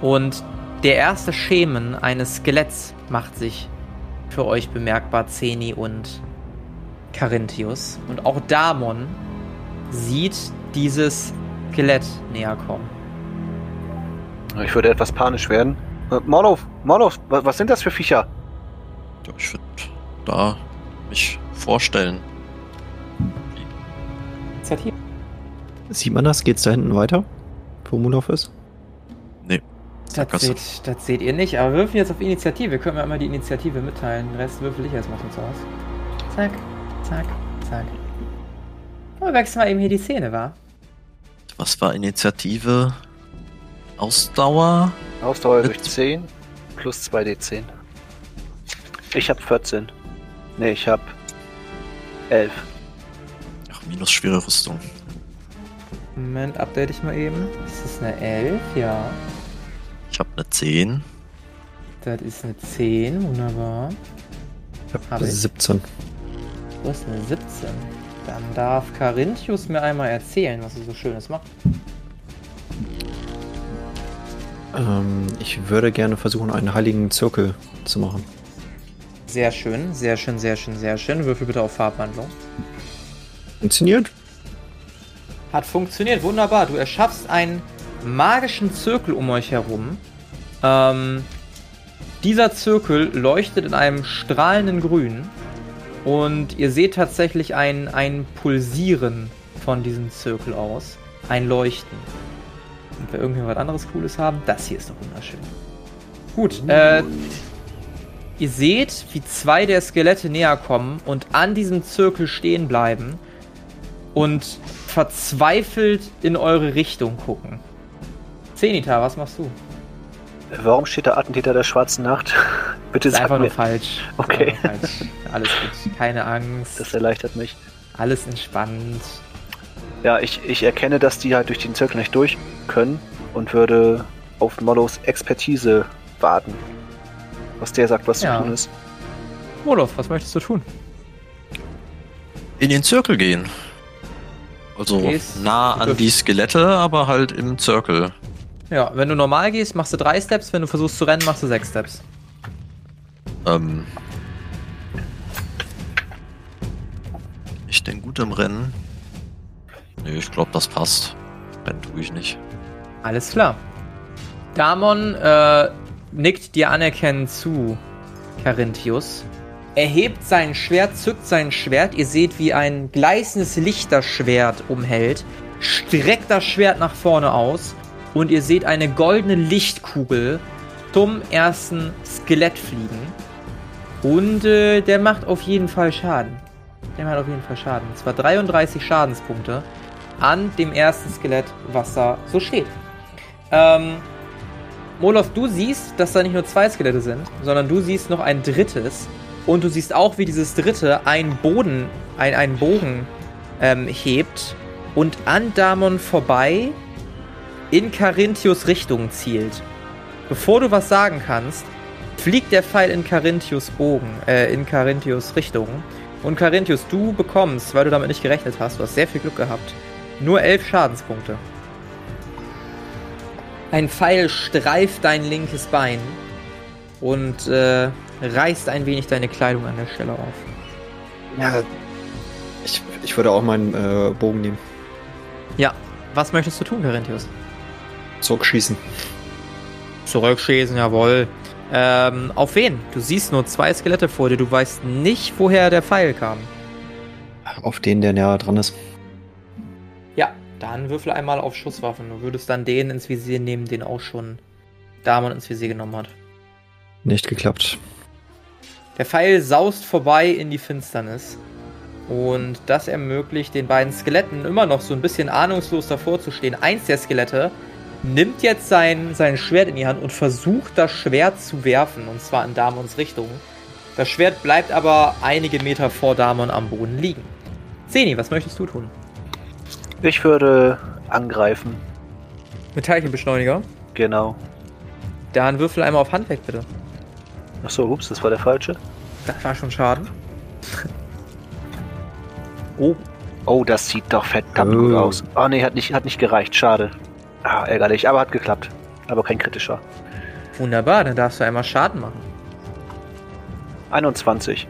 Und der erste Schemen eines Skeletts macht sich für euch bemerkbar, Zeni und Carinthius. Und auch Damon sieht dieses Skelett näher kommen. Ich würde etwas panisch werden. Äh, Morlov, wa- was sind das für Viecher? Ja, ich würde da mich vorstellen. Hier Sieht man das? Geht's da hinten weiter? Wo Mulov ist? Das Sackgasse. seht, das seht ihr nicht, aber wir würfeln jetzt auf Initiative. Können wir einmal die Initiative mitteilen. Den Rest würfel ich erstmal von zu Hause. Zack, zack, zack. Oh, wir wechseln mal eben hier die Szene, wa? Was war Initiative? Ausdauer? Ausdauer durch 10 plus 2d10. Ich habe 14. Ne, ich habe 11. Ach, minus schwere Rüstung. Moment, update ich mal eben. Das ist eine 11, ja. Ich habe eine 10. Das ist eine 10, wunderbar. Hab ich. 17. Du hast eine 17. Dann darf Carinthius mir einmal erzählen, was er so Schönes macht. Ähm, ich würde gerne versuchen, einen heiligen Zirkel zu machen. Sehr schön, sehr schön, sehr schön, sehr schön. Würfel bitte auf Farbwandlung. Funktioniert? Hat funktioniert, wunderbar. Du erschaffst einen magischen Zirkel um euch herum. Ähm, dieser Zirkel leuchtet in einem strahlenden Grün. Und ihr seht tatsächlich ein, ein Pulsieren von diesem Zirkel aus. Ein Leuchten. Und wir irgendwie was anderes Cooles haben, das hier ist doch wunderschön. Gut, äh, ihr seht, wie zwei der Skelette näher kommen und an diesem Zirkel stehen bleiben und verzweifelt in eure Richtung gucken. Zenita, was machst du? Warum steht der Attentäter der Schwarzen Nacht? Bitte Ist sag einfach mir. nur falsch. Okay. Nur falsch. Alles gut. Keine Angst. Das erleichtert mich. alles entspannt. Ja, ich, ich erkenne, dass die halt durch den Zirkel nicht durch können und würde auf Mollos Expertise warten. Was der sagt, was Ja. zu tun ist. Molof, was möchtest du tun? In den Zirkel gehen. Also nah an die Skelette, aber halt im Zirkel. Ja, wenn du normal gehst, machst du drei Steps. Wenn du versuchst zu rennen, machst du sechs Steps. Ähm. Ich denn gut im Rennen? Nee, ich glaube, das passt. Rennen tue ich nicht. Alles klar. Damon äh, nickt dir anerkennend zu, Carinthius. Er hebt sein Schwert, zückt sein Schwert. Ihr seht, wie ein gleißendes Licht das Schwert umhält. Streckt das Schwert nach vorne aus. Und ihr seht eine goldene Lichtkugel zum ersten Skelett fliegen. Und äh, der macht auf jeden Fall Schaden. Der macht auf jeden Fall Schaden. Und zwar 33 Schadenspunkte an dem ersten Skelett, was da so steht. Ähm, Molof, du siehst, dass da nicht nur zwei Skelette sind, sondern du siehst noch ein drittes. Und du siehst auch, wie dieses dritte einen Boden, ein, einen Bogen ähm, hebt und an Damon vorbei in Carinthius Richtung zielt. Bevor du was sagen kannst, fliegt der Pfeil in Carinthius Bogen, äh, in Carinthius Richtung. Und Carinthius, du bekommst, weil du damit nicht gerechnet hast, du hast sehr viel Glück gehabt, nur elf Schadenspunkte. Ein Pfeil streift dein linkes Bein und äh, reißt ein wenig deine Kleidung an der Stelle auf. Ja. Ich, ich würde auch meinen äh, Bogen nehmen. Ja, was möchtest du tun, Carinthius? Zurückschießen. Zurückschießen, jawohl. Ähm, auf wen? Du siehst nur zwei Skelette vor dir, du weißt nicht, woher der Pfeil kam. Auf den, der näher dran ist. Ja, dann würfel einmal auf Schusswaffen. Du würdest dann den ins Visier nehmen, den auch schon Damon ins Visier genommen hat. Nicht geklappt. Der Pfeil saust vorbei in die Finsternis. Und das ermöglicht den beiden Skeletten immer noch so ein bisschen ahnungslos davor zu stehen. Eins der Skelette nimmt jetzt sein, sein Schwert in die Hand und versucht das Schwert zu werfen. Und zwar in Damons Richtung. Das Schwert bleibt aber einige Meter vor Damon am Boden liegen. Zeni, was möchtest du tun? Ich würde angreifen. Mit Teilchenbeschleuniger. Genau. Dann würfel einmal auf Handwerk, bitte. Achso, ups, das war der falsche. Das war schon Schaden. Oh. Oh, das sieht doch verdammt Oh. gut aus. Oh nee, hat nicht, hat nicht gereicht. Schade. Ah, ärgerlich, aber hat geklappt. Aber kein kritischer. Wunderbar, dann darfst du einmal Schaden machen. 21.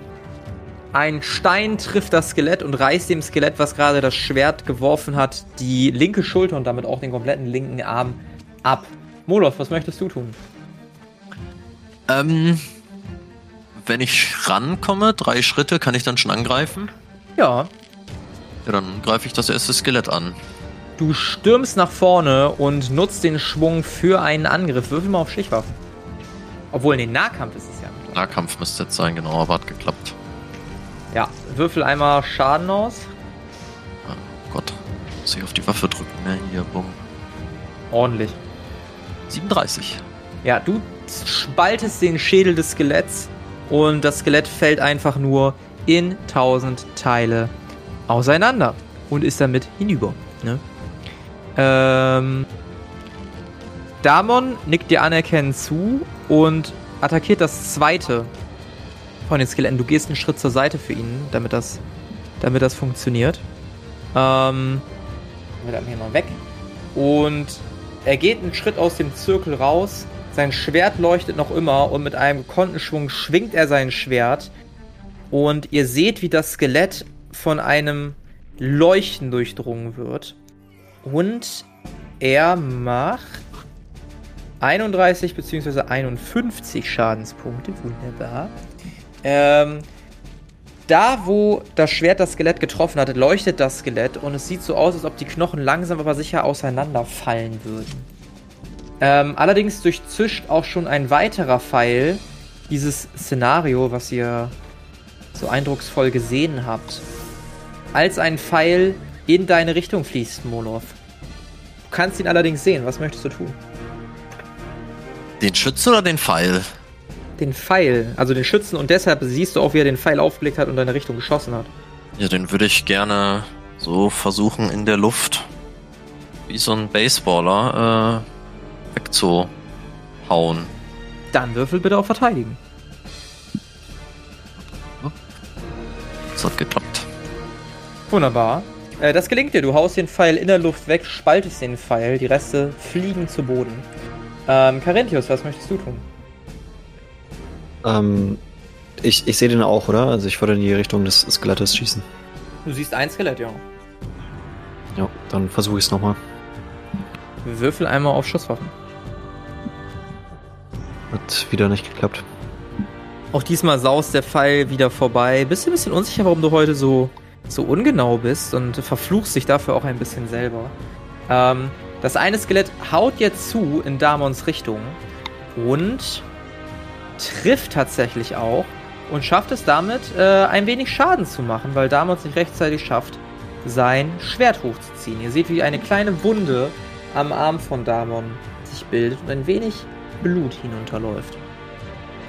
Ein Stein trifft das Skelett und reißt dem Skelett, was gerade das Schwert geworfen hat, die linke Schulter und damit auch den kompletten linken Arm ab. Moloth, was möchtest du tun? Ähm, wenn ich rankomme, drei Schritte, kann ich dann schon angreifen? Ja, Ja, dann greife ich das erste Skelett an. Du stürmst nach vorne und nutzt den Schwung für einen Angriff. Würfel mal auf Stichwaffen. Obwohl, nee, Nahkampf ist es ja. Nahkampf müsste jetzt sein, genau, aber hat geklappt. Ja, würfel einmal Schaden aus. Oh Gott. Muss ich auf die Waffe drücken, ne? Hier, bumm. Ordentlich. 37. Ja, du spaltest den Schädel des Skeletts und das Skelett fällt einfach nur in tausend Teile auseinander und ist damit hinüber. Ne? Ähm, Damon nickt dir anerkennend zu und attackiert das zweite von den Skeletten. Du gehst einen Schritt zur Seite für ihn, damit das, damit das funktioniert. Ähm, wird er hier mal weg. Und er geht einen Schritt aus dem Zirkel raus. Sein Schwert leuchtet noch immer und mit einem gekonnten Schwung schwingt er sein Schwert. Und ihr seht, wie das Skelett von einem Leuchten durchdrungen wird. Und er macht 31 bzw. 51 Schadenspunkte. Wunderbar. Ähm, da, wo das Schwert das Skelett getroffen hatte, leuchtet das Skelett und es sieht so aus, als ob die Knochen langsam aber sicher auseinanderfallen würden. Ähm, allerdings durchzischt auch schon ein weiterer Pfeil dieses Szenario, was ihr so eindrucksvoll gesehen habt. Als ein Pfeil in deine Richtung fließt, Molov. Du kannst ihn allerdings sehen. Was möchtest du tun? Den Schütze oder den Pfeil? Den Pfeil, also den Schützen, und deshalb siehst du auch, wie er den Pfeil aufgelegt hat und deine Richtung geschossen hat. Ja, den würde ich gerne so versuchen in der Luft, wie so ein Baseballer, äh, wegzuhauen. Dann würfel bitte auf Verteidigen. Das hat geklappt. Wunderbar. Äh, das gelingt dir. Du haust den Pfeil in der Luft weg, spaltest den Pfeil, die Reste fliegen zu Boden. Ähm, Carinthius, was möchtest du tun? Ähm, ich, ich sehe den auch, oder? Also ich würde in die Richtung des Skelettes schießen. Du siehst ein Skelett, ja. Ja, dann versuche ich es nochmal. Würfel einmal auf Schusswaffen. Hat wieder nicht geklappt. Auch diesmal saust der Pfeil wieder vorbei. Bist du ein bisschen unsicher, warum du heute so, so ungenau bist und verfluchst dich dafür auch ein bisschen selber. Ähm, das eine Skelett haut jetzt zu in Damons Richtung und trifft tatsächlich auch und schafft es damit, äh, ein wenig Schaden zu machen, weil Damon es nicht rechtzeitig schafft, sein Schwert hochzuziehen. Ihr seht, wie eine kleine Wunde am Arm von Damon sich bildet und ein wenig Blut hinunterläuft.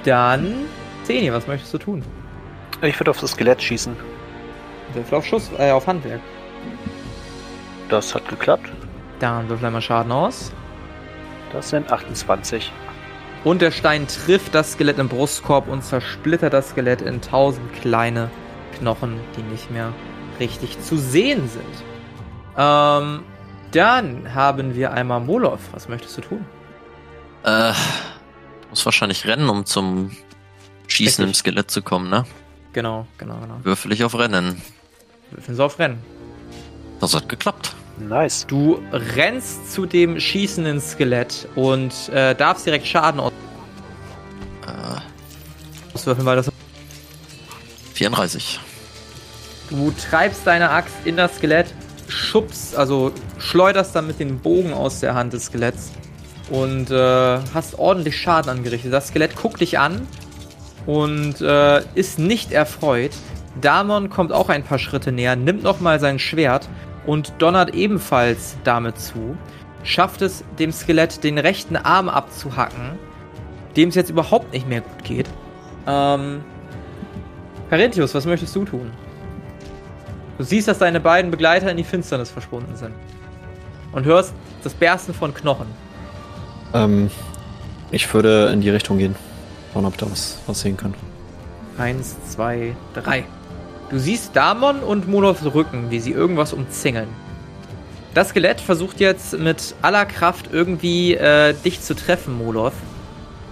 Dann, Zeni, was möchtest du tun? Ich würde auf das Skelett schießen. Würfel auf Schuss, äh, auf Handwerk. Das hat geklappt. Dann würfel einmal Schaden aus. Das sind 28. Und der Stein trifft das Skelett im Brustkorb und zersplittert das Skelett in tausend kleine Knochen, die nicht mehr richtig zu sehen sind. Ähm, dann haben wir einmal Molov. Was möchtest du tun? Äh, muss wahrscheinlich rennen, um zum Schießen Richtig. im Skelett zu kommen, ne? Genau, genau, genau. Würfel ich auf Rennen. Würfeln Sie auf Rennen. Das hat geklappt. Nice. Du rennst zu dem schießenden Skelett und äh, darfst direkt Schaden aus- Äh, auswürfeln, weil das. 34. Du treibst deine Axt in das Skelett, schubst, also schleuderst damit den Bogen aus der Hand des Skeletts und äh, hast ordentlich Schaden angerichtet. Das Skelett guckt dich an und äh, ist nicht erfreut. Damon kommt auch ein paar Schritte näher, nimmt nochmal sein Schwert und donnert ebenfalls damit zu. Schafft es, dem Skelett den rechten Arm abzuhacken, dem es jetzt überhaupt nicht mehr gut geht. Ähm, Carinthius, was möchtest du tun? Du siehst, dass deine beiden Begleiter in die Finsternis verschwunden sind. Und hörst das Bersten von Knochen. Ähm, ich würde in die Richtung gehen. Schauen, ob da was, was sehen kann. Eins, zwei, drei. Du siehst Damon und Molovs Rücken, wie sie irgendwas umzingeln. Das Skelett versucht jetzt mit aller Kraft irgendwie äh, dich zu treffen, Molov.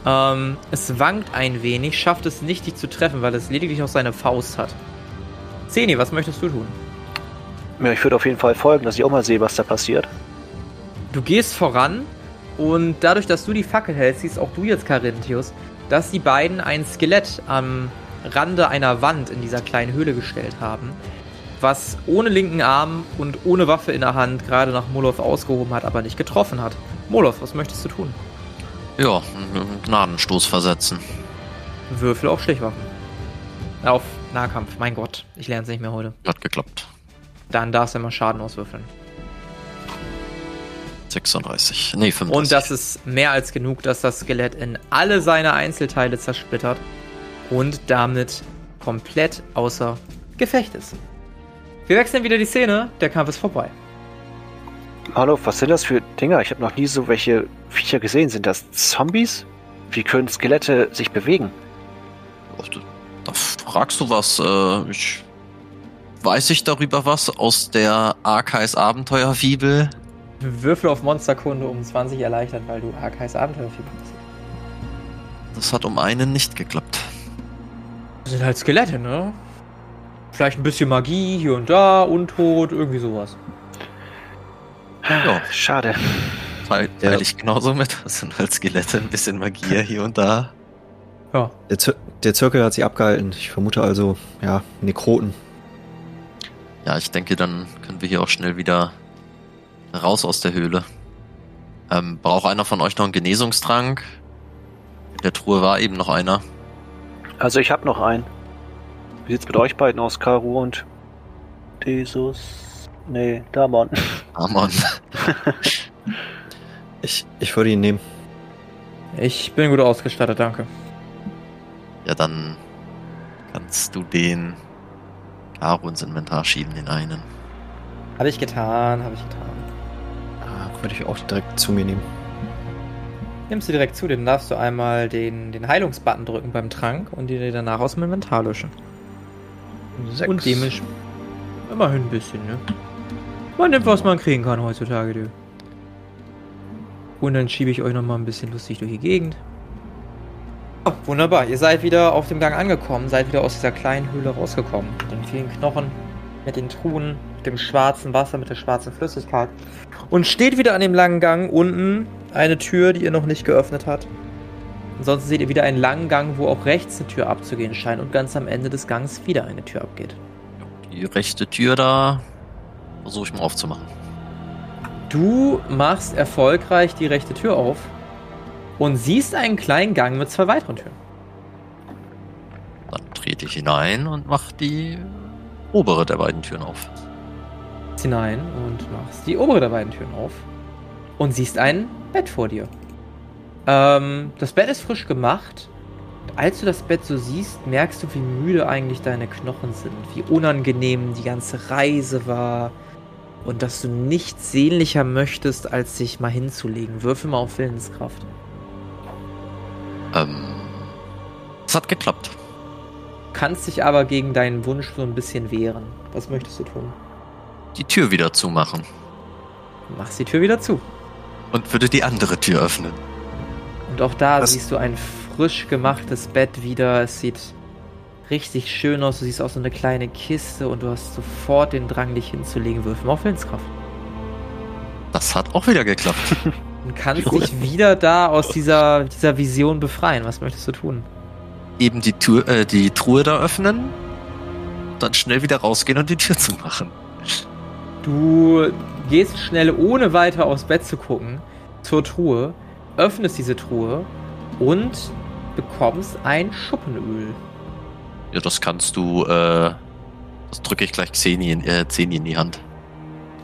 Ähm, es wankt ein wenig, schafft es nicht, dich zu treffen, weil es lediglich noch seine Faust hat. Zeni, was möchtest du tun? Ja, ich würde auf jeden Fall folgen, dass ich auch mal sehe, was da passiert. Du gehst voran und dadurch, dass du die Fackel hältst, siehst auch du jetzt, Carinthius, dass die beiden ein Skelett am Rande einer Wand in dieser kleinen Höhle gestellt haben. was ohne linken Arm und ohne Waffe in der Hand gerade nach Molov ausgehoben hat, aber nicht getroffen hat. Molov, was möchtest du tun? Ja, einen Gnadenstoß versetzen. Würfel auf Stichwaffen. Auf Nahkampf, mein Gott, ich lerne es nicht mehr heute. Hat geklappt. Dann darfst du immer Schaden auswürfeln. 36. Nee, 35. Und das ist mehr als genug, dass das Skelett in alle seine Einzelteile zersplittert und damit komplett außer Gefecht ist. Wir wechseln wieder die Szene, der Kampf ist vorbei. Hallo, was sind das für Dinger? Ich habe noch nie so welche Viecher gesehen. Sind das Zombies? Wie können Skelette sich bewegen? Da fragst du was. Äh, ich weiß ich darüber was aus der Arkais Abenteuerfibel? Würfel auf Monsterkunde um 20 erleichtert, weil du Arkais Abenteuerfibel bist. Das hat um einen nicht geklappt. Das sind halt Skelette, ne? Vielleicht ein bisschen Magie hier und da, Untot, irgendwie sowas. Ja. Schade. Teil, teil Ja. ich genauso mit. Das sind halt Skelette, ein bisschen Magie hier und da. Ja. Der, Zir der Zirkel hat sich abgehalten. Ich vermute also, ja, Nekroten. Ja, ich denke, dann können wir hier auch schnell wieder raus aus der Höhle. Ähm, braucht einer von euch noch einen Genesungstrank? In der Truhe war eben noch einer. Also ich habe noch einen. Wie sieht's mit euch beiden aus, Karu und Jesus? Nee, Damon. Amon. Ich, ich würde ihn nehmen. Ich bin gut ausgestattet, danke. Ja, dann kannst du den Karo ins Inventar schieben, den einen. Habe ich getan, habe ich getan. Ah, würde ich auch direkt zu mir nehmen. Nimmst du direkt zu, dann darfst du einmal den, den Heilungsbutton drücken beim Trank und die dir danach aus dem Inventar löschen. Sechs. Und dementsprechend immerhin ein bisschen, ne? Man nimmt, was man kriegen kann heutzutage, du. Und dann schiebe ich euch noch mal ein bisschen lustig durch die Gegend. Oh, wunderbar, ihr seid wieder auf dem Gang angekommen, seid wieder aus dieser kleinen Höhle rausgekommen. Mit den vielen Knochen, mit den Truhen, mit dem schwarzen Wasser, mit der schwarzen Flüssigkeit. Und steht wieder an dem langen Gang unten eine Tür, die ihr noch nicht geöffnet habt. Ansonsten seht ihr wieder einen langen Gang, wo auch rechts eine Tür abzugehen scheint und ganz am Ende des Gangs wieder eine Tür abgeht. Die rechte Tür da versuche ich mal aufzumachen. Du machst erfolgreich die rechte Tür auf und siehst einen kleinen Gang mit zwei weiteren Türen. Dann trete ich hinein und mache die obere der beiden Türen auf. Hinein und machst die obere der beiden Türen auf und siehst ein Bett vor dir. Ähm, das Bett ist frisch gemacht. Als du das Bett so siehst, merkst du, wie müde eigentlich deine Knochen sind, wie unangenehm die ganze Reise war und dass du nichts sehnlicher möchtest, als sich mal hinzulegen. Würfel mal auf Willenskraft. Ähm, es hat geklappt. kannst dich aber gegen deinen Wunsch so ein bisschen wehren. Was möchtest du tun? Die Tür wieder zumachen. Du machst die Tür wieder zu. Und würde die andere Tür öffnen. Und auch da Was- siehst du ein frisch gemachtes Bett wieder. Es sieht richtig schön aus. Du siehst auch so eine kleine Kiste und du hast sofort den Drang, dich hinzulegen. Würfel mal auf Willenskraft. Das hat auch wieder geklappt. Und kannst dich wieder da aus dieser, dieser Vision befreien. Was möchtest du tun? Eben die, Tür, äh, die Truhe da öffnen, dann schnell wieder rausgehen und die Tür zumachen. Du gehst schnell, ohne weiter aufs Bett zu gucken, zur Truhe, öffnest diese Truhe und bekommst ein Schuppenöl. Ja, das kannst du, äh, das drücke ich gleich Xeni in, äh, Xeni in die Hand.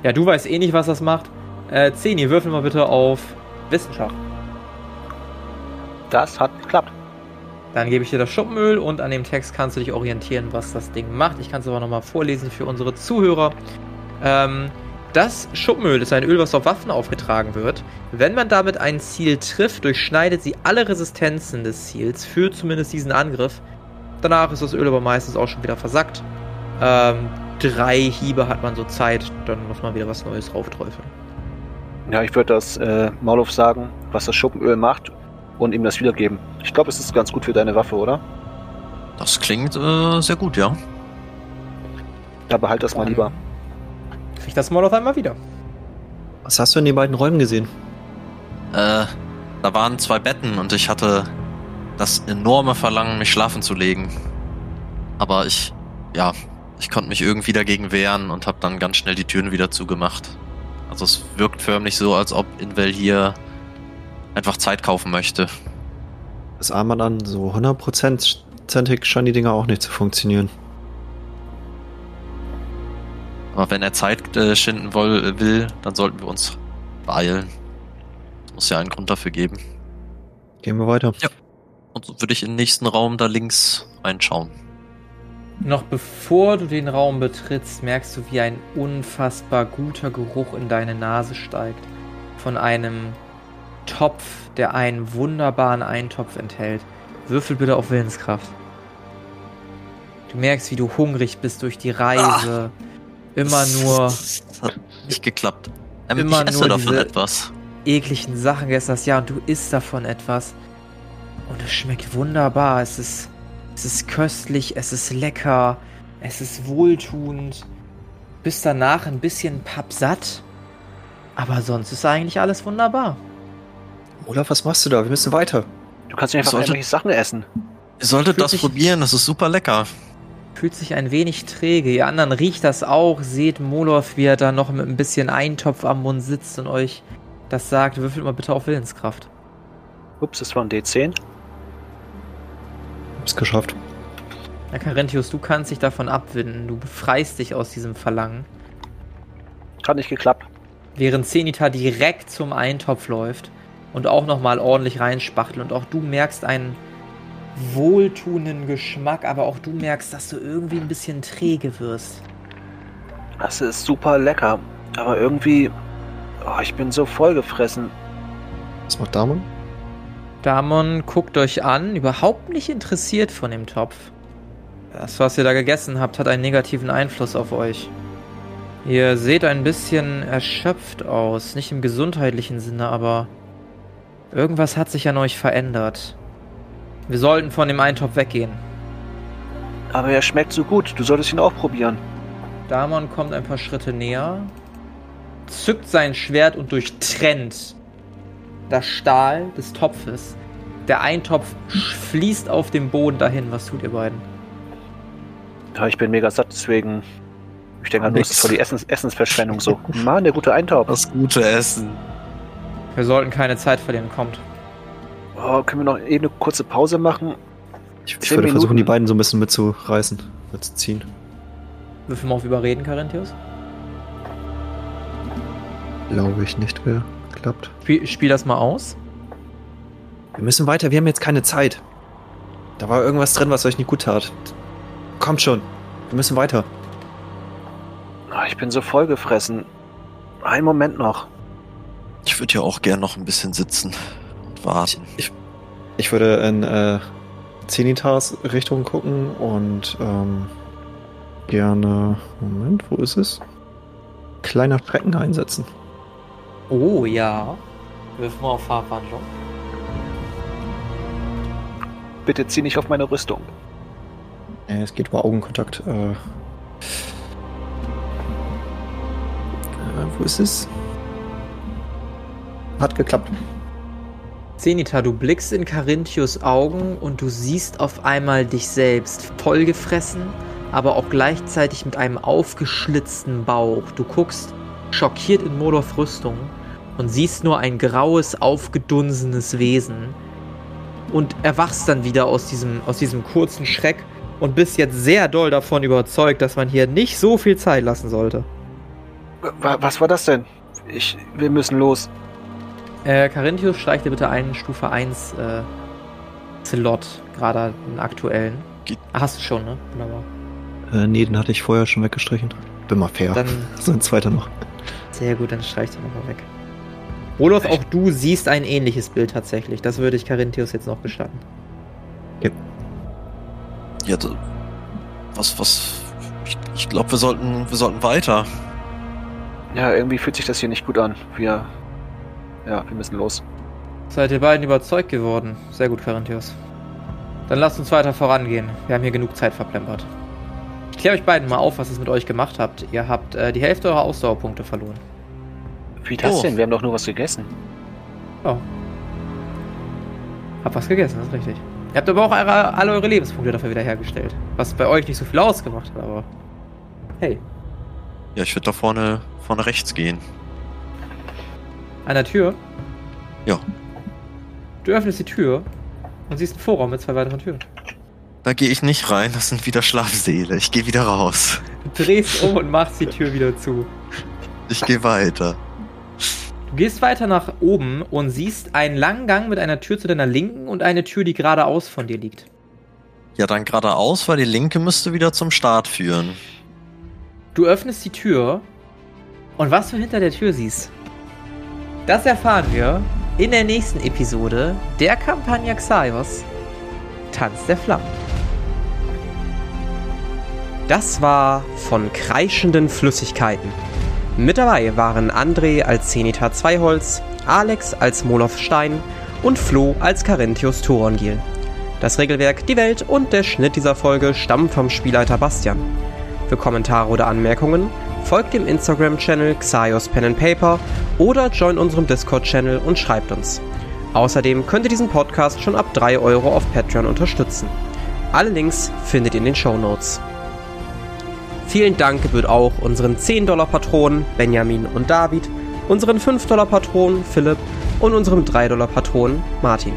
Ja, du weißt eh nicht, was das macht. Äh, Zeni, würfel mal bitte auf Wissenschaft. Das hat geklappt. Dann gebe ich dir das Schuppenöl und an dem Text kannst du dich orientieren, was das Ding macht. Ich kann es aber nochmal vorlesen für unsere Zuhörer. Ähm, das Schuppenöl ist ein Öl, was auf Waffen aufgetragen wird. Wenn man damit ein Ziel trifft, durchschneidet sie alle Resistenzen des Ziels für zumindest diesen Angriff. Danach ist das Öl aber meistens auch schon wieder versackt. Ähm, drei Hiebe hat man so Zeit, dann muss man wieder was Neues drauftreufeln. Ja, ich würde das äh, Maulov sagen, was das Schuppenöl macht und ihm das wiedergeben. Ich glaube, es ist ganz gut für deine Waffe, oder? Das klingt äh, sehr gut, ja. Ja, behalt das mal lieber. Krieg das mal auf einmal wieder. Was hast du in den beiden Räumen gesehen? Äh, da waren zwei Betten und ich hatte das enorme Verlangen, mich schlafen zu legen. Aber ich, ja, ich konnte mich irgendwie dagegen wehren und habe dann ganz schnell die Türen wieder zugemacht. Also es wirkt förmlich so, als ob Invel hier einfach Zeit kaufen möchte. Das Armband an, so hundertprozentig scheinen die Dinger auch nicht zu funktionieren. Aber wenn er Zeit äh, schinden woll, will, dann sollten wir uns beeilen. Es muss ja einen Grund dafür geben. Gehen wir weiter. Ja. Und so würde ich in den nächsten Raum da links reinschauen. Noch bevor du den Raum betrittst, merkst du, wie ein unfassbar guter Geruch in deine Nase steigt. Von einem Topf, der einen wunderbaren Eintopf enthält. Würfel bitte auf Willenskraft. Du merkst, wie du hungrig bist durch die Reise. Immer nur Das hat nicht geklappt. Ähm, Immer ich esse nur davon diese- etwas. ekligen Sachen gegessen hast. Ja, und du isst davon etwas. Und es schmeckt wunderbar. Es ist, es ist köstlich, es ist lecker, es ist wohltuend. Bist danach ein bisschen pappsatt. Aber sonst ist eigentlich alles wunderbar. Olaf, was machst du da? Wir müssen weiter. Du kannst nicht einfach Sollte- irgendwelche Sachen essen. Ihr solltet das probieren, das ist super lecker. Fühlt sich ein wenig träge. Ihr anderen riecht das auch. Seht Moloth, wie er da noch mit ein bisschen Eintopf am Mund sitzt und euch das sagt. Würfelt mal bitte auf Willenskraft. Ups, das war ein D10. Hab's geschafft. Na, Carinthius, du kannst dich davon abwinden. Du befreist dich aus diesem Verlangen. Hat nicht geklappt. während Zenita direkt zum Eintopf läuft und auch nochmal ordentlich reinspachtelt. Und auch du merkst einen wohltuenden Geschmack, aber auch du merkst, dass du irgendwie ein bisschen träge wirst. Das ist super lecker. Aber irgendwie. Oh, ich bin so vollgefressen. Was macht Damon? Damon guckt euch an, überhaupt nicht interessiert von dem Topf. Das, was ihr da gegessen habt, hat einen negativen Einfluss auf euch. Ihr seht ein bisschen erschöpft aus, nicht im gesundheitlichen Sinne, aber irgendwas hat sich an euch verändert. Wir sollten von dem Eintopf weggehen. Aber er schmeckt so gut. Du solltest ihn auch probieren. Damon kommt ein paar Schritte näher, zückt sein Schwert und durchtrennt das Stahl des Topfes. Der Eintopf fließt auf dem Boden dahin. Was tut ihr beiden? Ja, ich bin mega satt, deswegen. Ich denke, das Nix. ist voll die Essens Essensverschwendung so. Mann, der gute Eintopf. Das gute Essen. Wir sollten keine Zeit verlieren. Kommt. Oh, können wir noch eben eine kurze Pause machen? Ich, ich würde versuchen, Minuten. die beiden so ein bisschen mitzureißen, mitzuziehen. Würfel mal auf Überreden, Carinthius. Glaube ich nicht geklappt. Spiel, spiel das mal aus. Wir müssen weiter, wir haben jetzt keine Zeit. Da war irgendwas drin, was euch nicht gut tat. Kommt schon. Wir müssen weiter. Oh, ich bin so vollgefressen. Einen Moment noch. Ich würde ja auch gern noch ein bisschen sitzen warten. Ich würde in äh, Zenitas Richtung gucken und ähm, gerne. Moment, wo ist es? Kleiner Schrecken einsetzen. Oh ja. Wirf mal auf Farbwandlung. Bitte zieh nicht auf meine Rüstung. Äh, es geht über Augenkontakt. Äh, äh, wo ist es? Hat geklappt. Zenita, du blickst in Carinthius Augen und du siehst auf einmal dich selbst vollgefressen, aber auch gleichzeitig mit einem aufgeschlitzten Bauch. Du guckst schockiert in Moloths Rüstung und siehst nur ein graues, aufgedunsenes Wesen und erwachst dann wieder aus diesem, aus diesem kurzen Schreck und bist jetzt sehr doll davon überzeugt, dass man hier nicht so viel Zeit lassen sollte. Wa- Was war das denn? Ich, wir müssen los. Äh, Carinthius, streich dir bitte einen Stufe 1 äh, Slot, gerade einen aktuellen. Geht- Ah, hast du schon, ne? Wunderbar. Äh, nee, den hatte ich vorher schon weggestrichen. Bin mal fair. Dann, so ein zweiter noch. sehr gut, dann streich den nochmal weg. Rolof, auch du siehst ein ähnliches Bild tatsächlich. Das würde ich Carinthius jetzt noch gestatten. Ja, d- was, was. Ich, ich glaube, wir sollten, wir sollten weiter. Ja, irgendwie fühlt sich das hier nicht gut an. Wir. Ja, wir müssen los. Seid ihr beiden überzeugt geworden? Sehr gut, Carinthius. Dann lasst uns weiter vorangehen. Wir haben hier genug Zeit verplempert. Ich kläre euch beiden mal auf, was es mit euch gemacht habt. Ihr habt äh, die Hälfte eurer Ausdauerpunkte verloren. Wie das Oh. denn? Wir haben doch nur was gegessen. Oh. Hab was gegessen, das ist richtig. Ihr habt aber auch eure, alle eure Lebenspunkte dafür wiederhergestellt. Was bei euch nicht so viel ausgemacht hat, aber Hey, Ja, ich würde da vorne, vorne rechts gehen. An der Tür? Ja. Du öffnest die Tür und siehst einen Vorraum mit zwei weiteren Türen. Da gehe ich nicht rein, das sind wieder Schlafsäle. Ich gehe wieder raus. Du drehst um und machst die Tür wieder zu. Ich gehe weiter. Du gehst weiter nach oben und siehst einen langen Gang mit einer Tür zu deiner Linken und eine Tür, die geradeaus von dir liegt. Ja, dann geradeaus, weil die linke müsste wieder zum Start führen. Du öffnest die Tür und was du hinter der Tür siehst, das erfahren wir in der nächsten Episode der Kampagne Xaios Tanz der Flammen. Das war von kreischenden Flüssigkeiten. Mit dabei waren André als Zenita Zweiholz, Alex als Moloth Stein und Flo als Carinthius Thorongil. Das Regelwerk, die Welt und der Schnitt dieser Folge stammen vom Spielleiter Bastian. Für Kommentare oder Anmerkungen folgt dem Instagram-Channel Xaios Pen and Paper oder join unserem Discord-Channel und schreibt uns. Außerdem könnt ihr diesen Podcast schon ab 3 Euro auf Patreon unterstützen. Alle Links findet ihr in den Show Notes. Vielen Dank gebührt auch unseren 10-Dollar-Patronen Benjamin und David, unseren 5-Dollar-Patronen Philipp und unserem 3-Dollar-Patronen Martin.